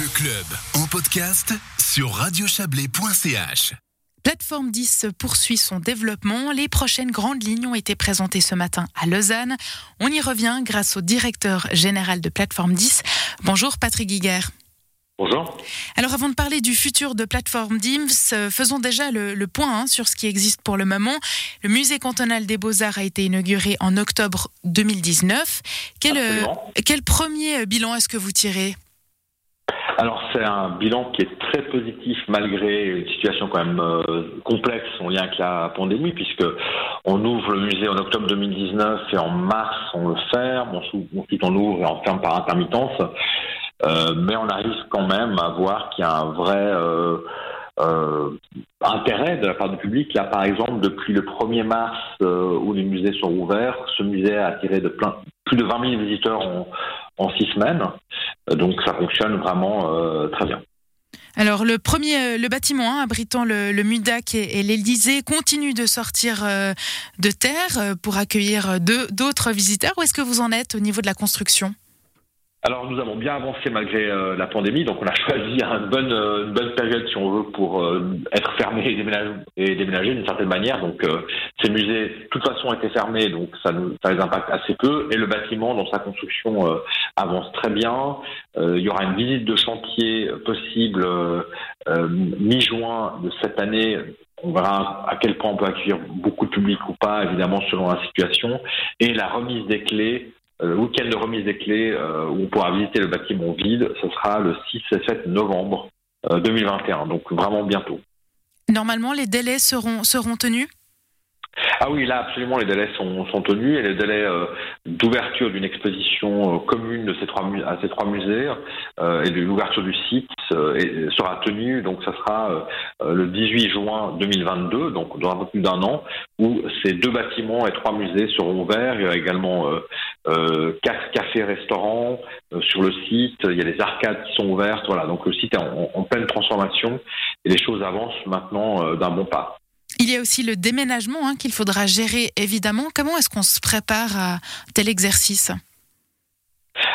Le club en podcast sur radiochablais.ch. Plateforme 10 poursuit son développement. Les prochaines grandes lignes ont été présentées ce matin à Lausanne. On y revient grâce au directeur général de Plateforme 10. Bonjour Patrick Guiguer. Bonjour. Alors avant de parler du futur de Plateforme DIMS, faisons déjà le, point hein, sur ce qui existe pour le moment. Le musée cantonal des beaux-arts a été inauguré en octobre 2019. Quel, euh, quel premier bilan est-ce que vous tirez? Alors c'est un bilan qui est très positif malgré une situation quand même euh, complexe en lien avec la pandémie puisque on ouvre le musée en octobre 2019 et en mars on le ferme, ensuite on ouvre et on ferme par intermittence. Euh, mais on arrive quand même à voir qu'il y a un vrai euh, euh, intérêt de la part du public. Là, par exemple, depuis le 1er mars où les musées sont ouverts, ce musée a attiré de plein, plus de 20 000 visiteurs en six semaines. Donc ça fonctionne vraiment très bien. Alors le premier, le bâtiment hein, abritant le, MUDAC et, l'Élysée continue de sortir de terre pour accueillir d'autres visiteurs. Où est-ce que vous en êtes au niveau de la construction? Alors nous avons bien avancé malgré euh, la pandémie, donc on a choisi une bonne, euh, une bonne période si on veut pour euh, être fermé et déménager, d'une certaine manière. Donc ces musées, de toute façon, étaient fermés, donc ça, nous, ça les impacte assez peu. Et le bâtiment, dans sa construction, avance très bien. il y aura une visite de chantier possible mi-juin de cette année on verra à quel point on peut accueillir beaucoup de public ou pas, évidemment selon la situation, et la remise des clés le week-end de remise des clés euh, où on pourra visiter le bâtiment vide, ce sera le 6 et 7 novembre 2021, euh, donc vraiment bientôt. Normalement, les délais seront, seront tenus? Ah oui, là absolument les délais sont, sont tenus et les délais euh, d'ouverture d'une exposition euh, commune de ces trois à ces trois musées euh, et de l'ouverture du site sera tenu donc ça sera le 18 juin 2022 donc dans un peu plus d'un an où ces deux bâtiments et trois musées seront ouverts. Il y a également quatre cafés restaurants sur le site. Il y a des arcades qui sont ouvertes. Voilà donc le site est en, en pleine transformation et les choses avancent maintenant d'un bon pas. Il y a aussi le déménagement hein, qu'il faudra gérer évidemment. Comment est-ce qu'on se prépare à tel exercice?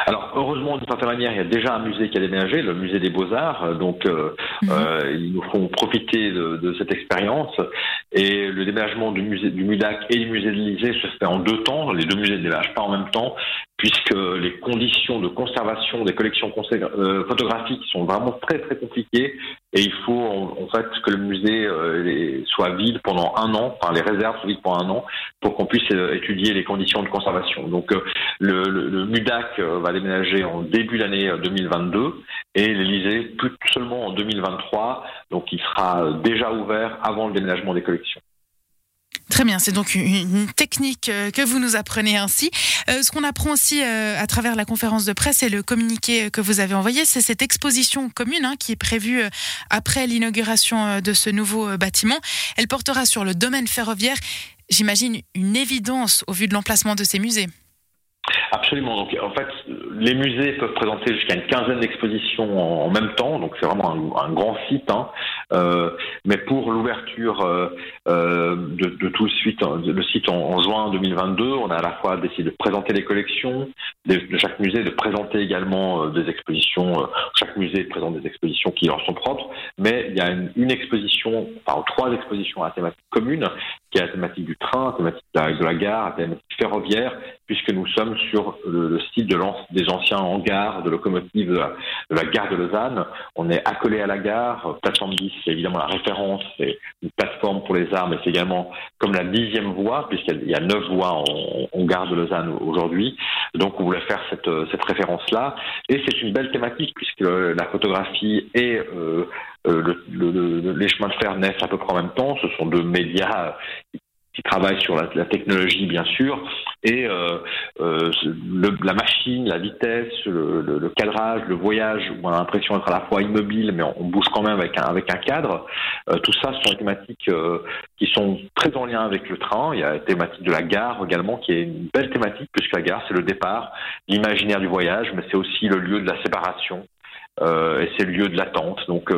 Alors heureusement, d'une certaine manière, il y a déjà un musée qui a déménagé, le musée des Beaux-Arts. Euh, donc euh, mhm. euh, ils nous font profiter de, cette expérience. Et le déménagement du musée du MUDAC et du musée de l'Élysée se fait en deux temps. Les deux musées ne déménagent pas en même temps, puisque les conditions de conservation des collections photographiques sont vraiment très très compliquées. Et il faut en, fait que le musée soit vide pendant un an, enfin les réserves soient vides pendant un an, pour qu'on puisse étudier les conditions de conservation. Donc le, MUDAC va déménager en début d'année 2022 euh, et l'Elysée plus seulement en 2023. Donc il sera déjà ouvert avant le déménagement des collections. Très bien, c'est donc une technique euh, que vous nous apprenez ainsi. Euh, ce qu'on apprend aussi à travers la conférence de presse et le communiqué que vous avez envoyé, c'est cette exposition commune hein, qui est prévue après l'inauguration de ce nouveau bâtiment. Elle portera sur le domaine ferroviaire. J'imagine une évidence au vu de l'emplacement de ces musées. Absolument. Donc, en fait, les musées peuvent présenter jusqu'à une quinzaine d'expositions en, même temps, donc c'est vraiment un, grand site. Hein. Euh, mais pour l'ouverture euh, euh de, de, tout le site, le site en, juin 2022, on a à la fois décidé de présenter les collections de, chaque musée, de présenter également des expositions. Chaque musée présente des expositions qui leur sont propres, mais il y a une, exposition, enfin trois expositions à thématique commune, qui est la thématique du train, la thématique de la, gare, la thématique ferroviaire, puisque nous sommes sur le, le site de des anciens hangars de locomotives de la, gare de Lausanne. On est accolé à la gare. Plateforme 10, c'est évidemment la référence. C'est une plateforme pour les arts, mais c'est également comme la dixième voie, puisqu'il y a neuf voies en, gare de Lausanne aujourd'hui. Donc, on voulait faire cette, cette référence-là. Et c'est une belle thématique, puisque la photographie et euh, euh, le, les chemins de fer naissent à peu près en même temps. Ce sont deux médias qui travaille sur la, la, technologie bien sûr et euh, euh, le, la machine, la vitesse, le, le, cadrage, le voyage où on a l'impression d'être à la fois immobile mais on, bouge quand même avec un avec un cadre. Euh, tout ça sont des thématiques euh, qui sont très en lien avec le train. Il y a la thématique de la gare également qui est une belle thématique puisque la gare c'est le départ, l'imaginaire du voyage, mais c'est aussi le lieu de la séparation. Euh, et c'est le lieu de l'attente. Donc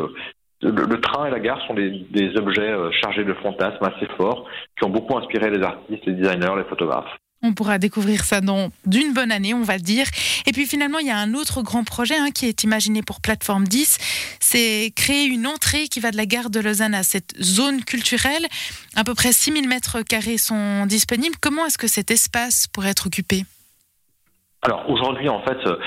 le, train et la gare sont des, objets euh, chargés de fantasmes assez forts qui ont beaucoup inspiré les artistes, les designers, les photographes. On pourra découvrir ça dans d'une bonne année, on va dire. Et puis finalement, il y a un autre grand projet hein, qui est imaginé pour Plateforme 10. C'est créer une entrée qui va de la gare de Lausanne à cette zone culturelle. À peu près 6000 mètres carrés sont disponibles. Comment est-ce que cet espace pourrait être occupé? Alors aujourd'hui, en fait, euh,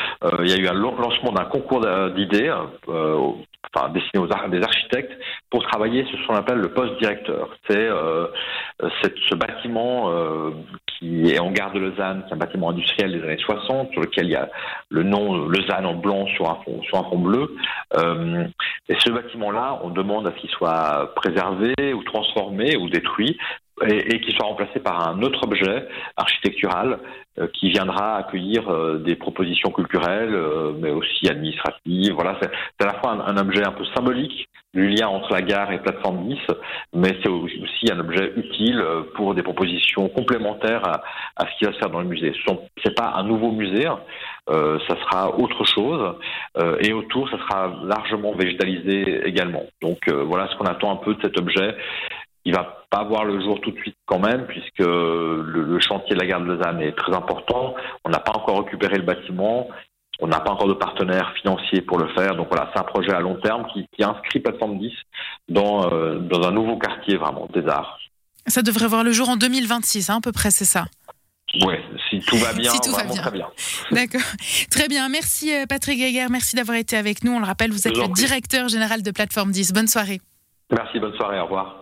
il y a eu un lancement d'un concours d'idées euh, enfin, destiné aux des architectes pour travailler sur ce qu'on appelle le poste directeur. C'est euh, ce bâtiment qui est en gare de Lausanne, qui est un bâtiment industriel des années 60, sur lequel il y a le nom Lausanne en blanc sur un fond, sur un fond bleu. et ce bâtiment-là, on demande à ce qu'il soit préservé ou transformé ou détruit et, et qui soit remplacé par un autre objet architectural euh, qui viendra accueillir euh, des propositions culturelles, euh, mais aussi administratives. Voilà, c'est à la fois un, objet un peu symbolique du lien entre la gare et plateforme 10, mais c'est aussi un objet utile pour des propositions complémentaires à, à ce qui va se faire dans le musée. Ce n'est pas un nouveau musée, hein. ça sera autre chose, et autour, ça sera largement végétalisé également. Donc voilà ce qu'on attend un peu de cet objet il va pas voir le jour tout de suite quand même, puisque le, chantier de la gare de Lausanne est très important. On n'a pas encore récupéré le bâtiment. On n'a pas encore de partenaire financier pour le faire. Donc voilà, c'est un projet à long terme qui, inscrit Plateforme 10 dans, euh, dans un nouveau quartier vraiment des arts. Ça devrait voir le jour en 2026, hein, à peu près, c'est ça? Oui, si tout va bien, tout va bien. très bien. D'accord. Très bien. Merci euh, Patrick Gaguerre, merci d'avoir été avec nous. On le rappelle, vous êtes le directeur général de Plateforme 10. Bonne soirée. Merci, bonne soirée, au revoir.